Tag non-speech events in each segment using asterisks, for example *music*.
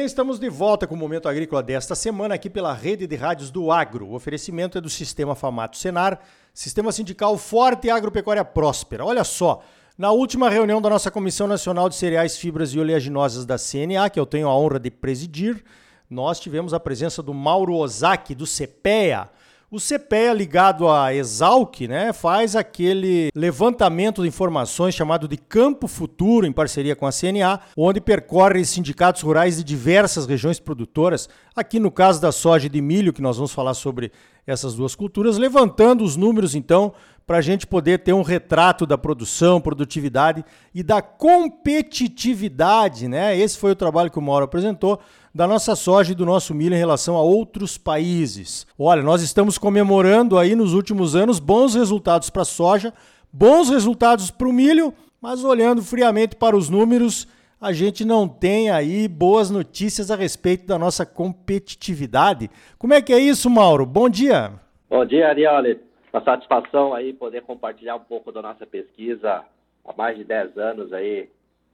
bem, estamos de volta com o Momento Agrícola desta semana aqui pela rede de rádios do Agro. O oferecimento é do Sistema Famato Senar, Sistema Sindical Forte e Agropecuária Próspera. Olha só, na última reunião da nossa Comissão Nacional de Cereais, Fibras e Oleaginosas da CNA, que eu tenho a honra de presidir, nós tivemos a presença do Mauro Ozaki, do CPEA, o CPEA ligado à Exalc, né, faz aquele levantamento de informações chamado de Campo Futuro, em parceria com a CNA, onde percorre sindicatos rurais de diversas regiões produtoras, aqui no caso da soja e de milho, que nós vamos falar sobre essas duas culturas, levantando os números, então, para a gente poder ter um retrato da produção, produtividade e da competitividade, né? Esse foi o trabalho que o Mauro apresentou da nossa soja e do nosso milho em relação a outros países. Olha, nós estamos comemorando aí nos últimos anos bons resultados para a soja, bons resultados para o milho, mas olhando friamente para os números, a gente não tem aí boas notícias a respeito da nossa competitividade. Como é que é isso, Mauro? Bom dia. Bom dia, Arioli. Uma satisfação aí poder compartilhar um pouco da nossa pesquisa há mais de 10 anos aí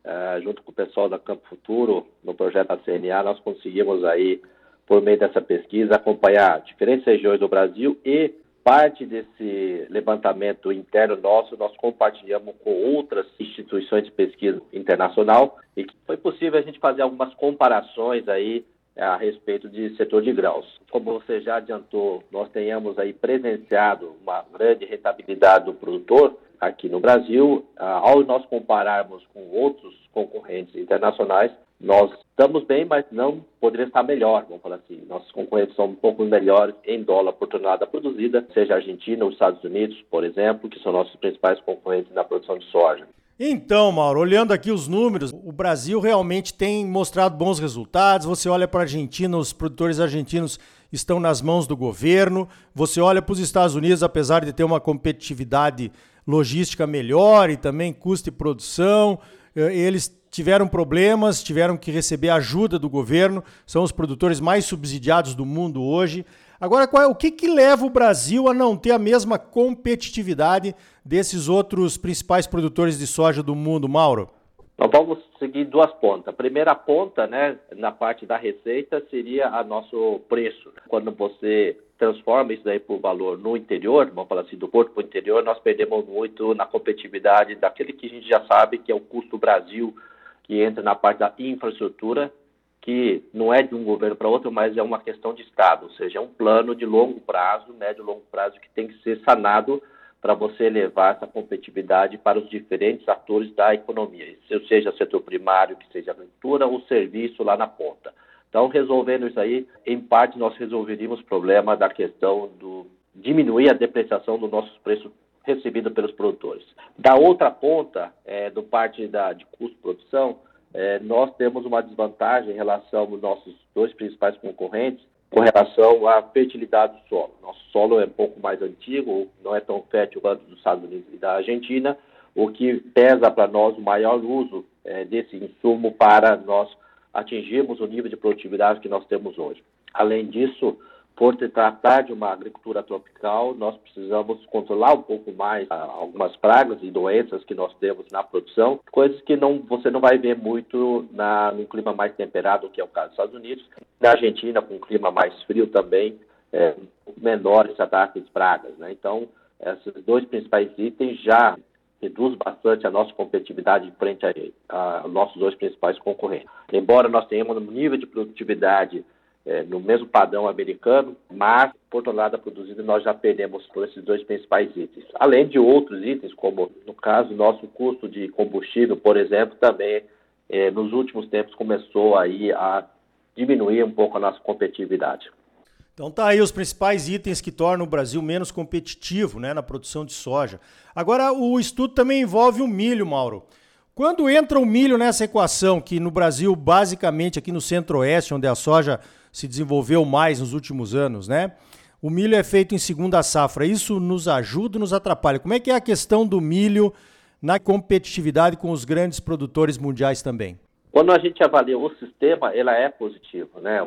uh, junto com o pessoal da Campo Futuro, no projeto da CNA, nós conseguimos aí, por meio dessa pesquisa, acompanhar diferentes regiões do Brasil e parte desse levantamento interno nosso nós compartilhamos com outras instituições de pesquisa internacional e que foi possível a gente fazer algumas comparações aí eh, a respeito de setor de grãos. Como você já adiantou, nós tenhamos aí presenciado uma grande rentabilidade do produtor, aqui no Brasil, ah, ao nós compararmos com outros concorrentes internacionais, nós estamos bem, mas não poderia estar melhor, vamos falar assim. Nossos concorrentes são um pouco melhores em dólar por tonelada produzida, seja a Argentina ou os Estados Unidos, por exemplo, que são nossos principais concorrentes na produção de soja. Então, Mauro, olhando aqui os números, o Brasil realmente tem mostrado bons resultados. Você olha para a Argentina, os produtores argentinos estão nas mãos do governo. Você olha para os Estados Unidos, apesar de ter uma competitividade logística melhor e também custo de produção. Eh, eles tiveram problemas, tiveram que receber ajuda do governo, são os produtores mais subsidiados do mundo hoje. Agora, qual é, o que, que leva o Brasil a não ter a mesma competitividade desses outros principais produtores de soja do mundo, Mauro? Nós vamos seguir duas pontas. A primeira ponta, né, na parte da receita, seria a nosso preço. Quando você transforma isso daí por valor no interior, vamos falar assim, do porto para o interior, nós perdemos muito na competitividade daquele que a gente já sabe que é o custo Brasil, que entra na parte da infraestrutura, que não é de um governo para outro, mas é uma questão de Estado, ou seja, é um plano de longo prazo, médio e longo prazo, que tem que ser sanado para você levar essa competitividade para os diferentes atores da economia, seja setor primário, que seja agricultura ou serviço lá na ponta. Então, resolvendo isso aí, em parte nós resolveríamos o problema da questão do diminuir a depreciação dos nossos preços recebidos pelos produtores. Da outra ponta, é, do parte da, de custo-produção, é, nós temos uma desvantagem em relação aos nossos dois principais concorrentes, com relação à fertilidade do solo. Nosso solo é um pouco mais antigo, não é tão fértil quanto dos Estados Unidos e da Argentina, o que pesa para nós o maior uso é, desse insumo para nós atingirmos o nível de produtividade que nós temos hoje. Além disso, por se tratar de uma agricultura tropical, nós precisamos controlar um pouco mais ah, algumas pragas e doenças que nós temos na produção, coisas que não, você não vai ver muito na, no clima mais temperado, que é o caso dos Estados Unidos. Na Argentina, com um clima mais frio também, é, menor esse ataque de pragas. Né? Então, esses dois principais itens já reduz bastante a nossa competitividade frente a, a nossos dois principais concorrentes. Embora nós tenhamos um nível de produtividade é, no mesmo padrão americano, mas por tonelada produzida nós já perdemos por esses dois principais itens. Além de outros itens, como no caso nosso custo de combustível, por exemplo, também é, nos últimos tempos começou aí a diminuir um pouco a nossa competitividade. Então tá aí os principais itens que tornam o Brasil menos competitivo né, na produção de soja. Agora, o estudo também envolve o milho, Mauro. Quando entra o milho nessa equação, que no Brasil, basicamente aqui no centro-oeste, onde a soja se desenvolveu mais nos últimos anos, né? O milho é feito em segunda safra. Isso nos ajuda, nos atrapalha. Como é que é a questão do milho na competitividade com os grandes produtores mundiais também? Quando a gente avalia o sistema, ela é positivo, né?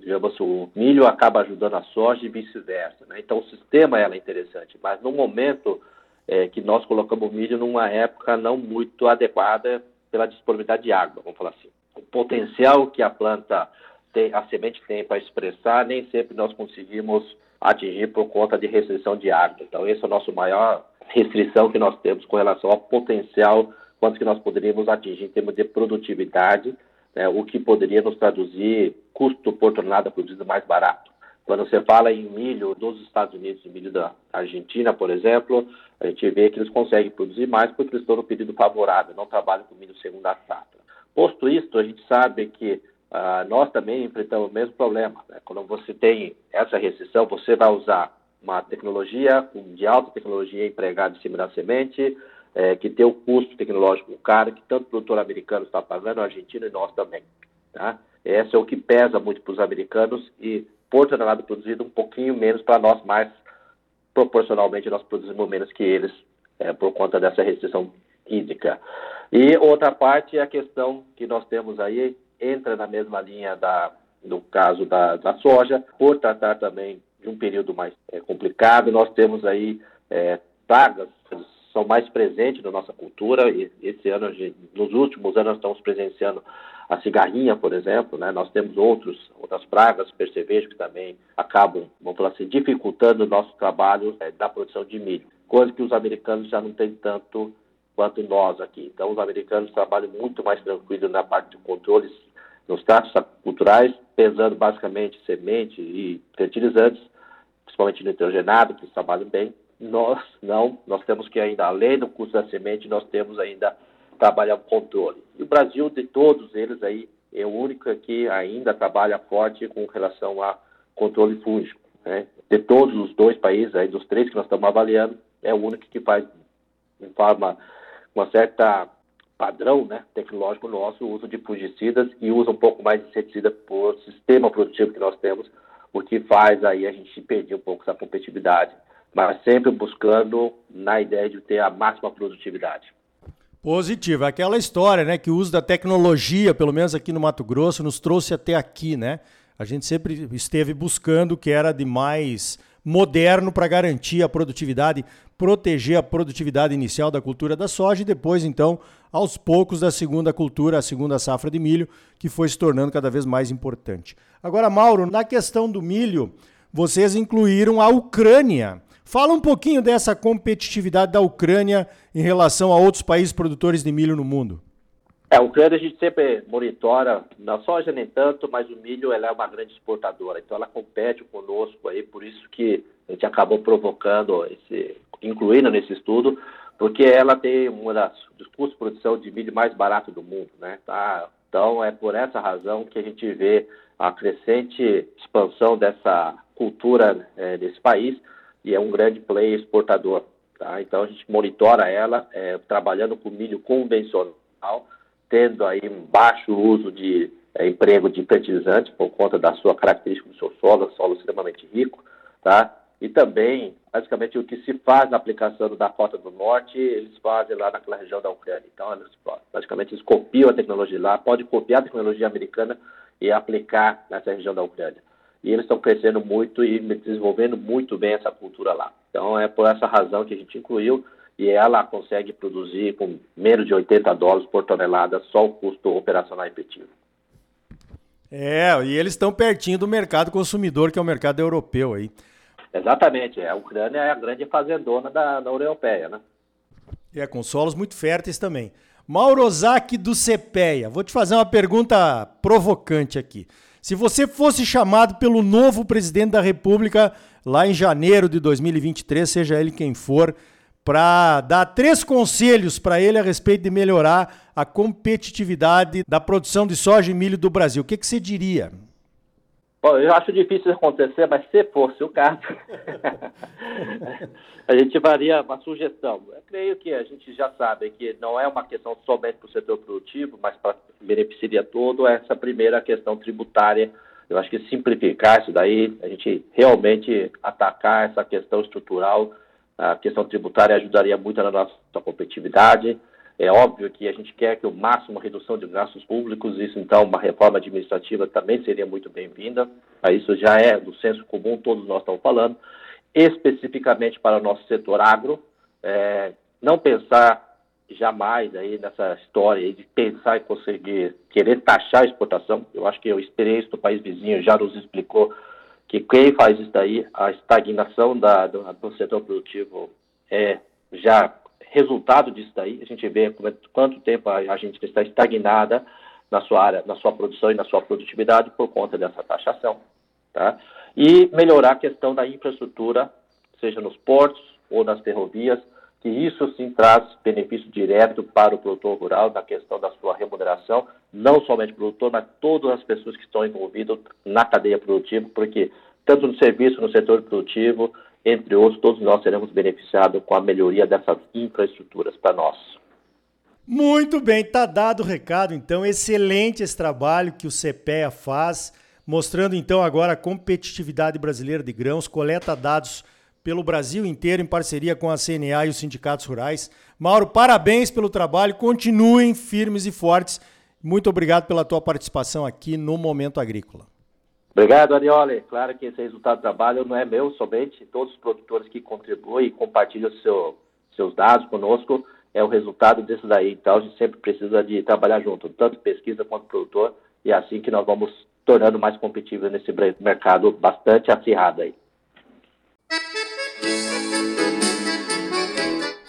Digamos, o milho acaba ajudando a soja e vice-versa, né? Então, o sistema ela é interessante, mas no momento é, que nós colocamos o milho numa época não muito adequada pela disponibilidade de água, vamos falar assim. o potencial que a planta tem, a semente tem para expressar, nem sempre nós conseguimos atingir por conta de restrição de água. Então, esse é o nosso maior restrição que nós temos com relação ao potencial, quanto que nós poderíamos atingir em termos de produtividade, né, o que poderia nos traduzir custo por tonelada produzido mais barato. Quando você fala em milho dos Estados Unidos e milho da Argentina, por exemplo, a gente vê que eles conseguem produzir mais porque eles estão no período favorável, não trabalham com milho segunda safra. Posto isto, a gente sabe que ah, nós também enfrentamos o mesmo problema. Né? Quando você tem essa restrição, você vai usar uma tecnologia de alta tecnologia empregada em cima da semente, é, que tem o custo tecnológico caro, que tanto o produtor americano está pagando, o argentino e nós também. Tá? Esse é o que pesa muito para os americanos e por tonelada produzido um pouquinho menos para nós, mas proporcionalmente nós produzimos menos que eles é, por conta dessa restrição hídrica. E outra parte é a questão que nós temos aí, entra na mesma linha da, do caso da, da soja, por tratar também de um período mais é, complicado, nós temos aí é, pragas são mais presentes na nossa cultura e esse ano, nos últimos anos, estamos presenciando a cigarrinha, por exemplo, né? Nós temos outros, outras pragas, percevejo, que também acabam, vamos falar assim, dificultando o nosso trabalho é, da produção de milho, coisa que os americanos já não têm tanto quanto nós aqui. Então, os americanos trabalham muito mais tranquilo na parte de controles nos tratos culturais, pesando basicamente semente e fertilizantes, principalmente nitrogenado, que eles trabalham bem. Nós não, nós temos que ainda, além do custo da semente, nós temos ainda trabalha controle. E o Brasil, de todos eles aí, é o único que ainda trabalha forte com relação a controle fúngico. Né? De todos os dois países, aí, dos três que nós estamos avaliando, é o único que faz, de forma, uma certa padrão né, tecnológico nosso, o uso de fungicidas e usa um pouco mais de inseticida por sistema produtivo que nós temos, o que faz aí a gente perder um pouco essa competitividade, mas sempre buscando na ideia de ter a máxima produtividade. Positivo. É aquela história, né? Que o uso da tecnologia, pelo menos aqui no Mato Grosso, nos trouxe até aqui, né? A gente sempre esteve buscando o que era de mais moderno para garantir a produtividade, proteger a produtividade inicial da cultura da soja e depois, então, aos poucos, da segunda cultura, a segunda safra de milho, que foi se tornando cada vez mais importante. Agora, Mauro, na questão do milho, vocês incluíram a Ucrânia Fala um pouquinho dessa competitividade da Ucrânia em relação a outros países produtores de milho no mundo. É, a Ucrânia a gente sempre monitora, na soja nem tanto, mas o milho ela é uma grande exportadora, então ela compete conosco aí, por isso que a gente acabou provocando, esse, incluindo nesse estudo, porque ela tem um dos custos de produção de milho mais barato do mundo, né? Tá? Então é por essa razão que a gente vê a crescente expansão dessa cultura é, desse país, e é um grande player exportador. Tá? Então a gente monitora ela é, trabalhando com milho convencional, tendo aí baixo uso de é, emprego de fertilizantes por conta da sua característica do seu solo, solo extremamente rico, tá? E também, basicamente, o que se faz na aplicação da Cota do Norte, eles fazem lá naquela região da Ucrânia. Então, eles, basicamente, eles copiam a tecnologia lá, pode copiar a tecnologia americana e aplicar nessa região da Ucrânia e eles estão crescendo muito e desenvolvendo muito bem essa cultura lá. Então é por essa razão que a gente incluiu e ela consegue produzir com menos de 80 dólares por tonelada só o custo operacional efetivo. É, e eles estão pertinho do mercado consumidor, que é o mercado europeu aí. Exatamente, é. a Ucrânia é a grande fazendona da, da União Europeia, né? É, com solos muito férteis também. Mauro Ozaki do CPEA, vou te fazer uma pergunta provocante aqui. Se você fosse chamado pelo novo presidente da República lá em janeiro de 2023, seja ele quem for, para dar três conselhos para ele a respeito de melhorar a competitividade da produção de soja e milho do Brasil, o que, que você diria? Bom, eu acho difícil acontecer, mas se fosse o caso, *laughs* a gente faria uma sugestão. Eu creio que a gente já sabe que não é uma questão somente para o setor produtivo, mas para beneficiaria todo essa primeira questão tributária. Eu acho que simplificar isso daí, a gente realmente atacar essa questão estrutural, a questão tributária ajudaria muito na nossa competitividade. É óbvio que a gente quer que o máximo redução de gastos públicos, isso então uma reforma administrativa também seria muito bem-vinda. Isso já é do senso comum, todos nós estamos falando. Especificamente para o nosso setor agro, é, não pensar jamais aí nessa história de pensar em conseguir querer taxar a exportação. Eu acho que a experiência do país vizinho já nos explicou que quem faz isso daí, a estagnação da, do, do setor produtivo é já resultado disso daí. A gente vê quanto tempo a, a gente está estagnada na sua área, na sua produção e na sua produtividade por conta dessa taxação. Tá? E melhorar a questão da infraestrutura, seja nos portos ou nas ferrovias, que isso sim traz benefício direto para o produtor rural na questão da sua remuneração, não somente o produtor, mas todas as pessoas que estão envolvidas na cadeia produtiva, porque tanto no serviço, no setor produtivo, entre outros, todos nós seremos beneficiados com a melhoria dessas infraestruturas para nós. Muito bem, tá dado o recado, então. Excelente esse trabalho que o CPEA faz, mostrando então agora a competitividade brasileira de grãos, coleta dados pelo Brasil inteiro em parceria com a CNA e os sindicatos rurais. Mauro, parabéns pelo trabalho, continuem firmes e fortes. Muito obrigado pela tua participação aqui no Momento Agrícola. Obrigado, Arioli. Claro que esse resultado do trabalho não é meu somente, todos os produtores que contribuem e compartilham seu, seus dados conosco é o resultado disso daí. Então, a gente sempre precisa de trabalhar junto, tanto pesquisa quanto produtor, e é assim que nós vamos tornando mais competitivo nesse mercado bastante acirrado aí.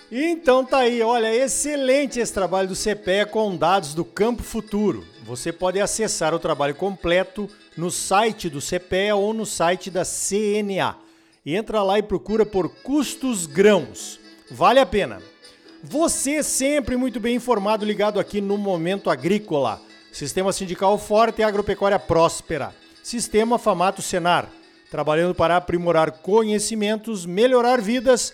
Então tá aí, olha, excelente esse trabalho do CPE com dados do Campo Futuro. Você pode acessar o trabalho completo no site do CPE ou no site da CNA. Entra lá e procura por custos grãos. Vale a pena. Você sempre muito bem informado, ligado aqui no Momento Agrícola. Sistema Sindical Forte e Agropecuária Próspera. Sistema Famato Senar trabalhando para aprimorar conhecimentos, melhorar vidas